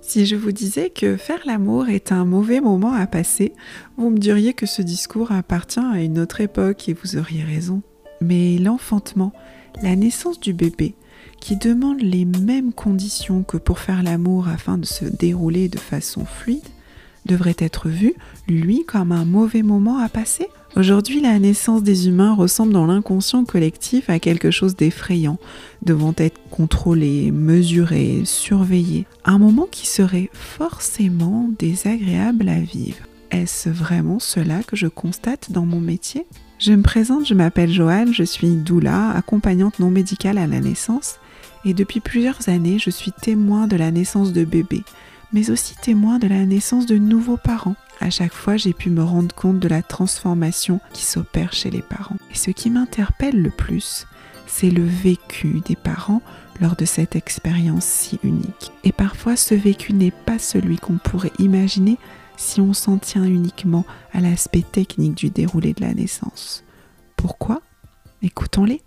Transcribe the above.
Si je vous disais que faire l'amour est un mauvais moment à passer, vous me diriez que ce discours appartient à une autre époque et vous auriez raison. Mais l'enfantement, la naissance du bébé, qui demande les mêmes conditions que pour faire l'amour afin de se dérouler de façon fluide, devrait être vu, lui, comme un mauvais moment à passer Aujourd'hui, la naissance des humains ressemble dans l'inconscient collectif à quelque chose d'effrayant, devant être contrôlé, mesuré, surveillé. Un moment qui serait forcément désagréable à vivre. Est-ce vraiment cela que je constate dans mon métier? Je me présente, je m'appelle Joanne, je suis doula, accompagnante non médicale à la naissance, et depuis plusieurs années, je suis témoin de la naissance de bébés, mais aussi témoin de la naissance de nouveaux parents. À chaque fois, j'ai pu me rendre compte de la transformation qui s'opère chez les parents. Et ce qui m'interpelle le plus, c'est le vécu des parents lors de cette expérience si unique. Et parfois, ce vécu n'est pas celui qu'on pourrait imaginer si on s'en tient uniquement à l'aspect technique du déroulé de la naissance. Pourquoi? Écoutons-les.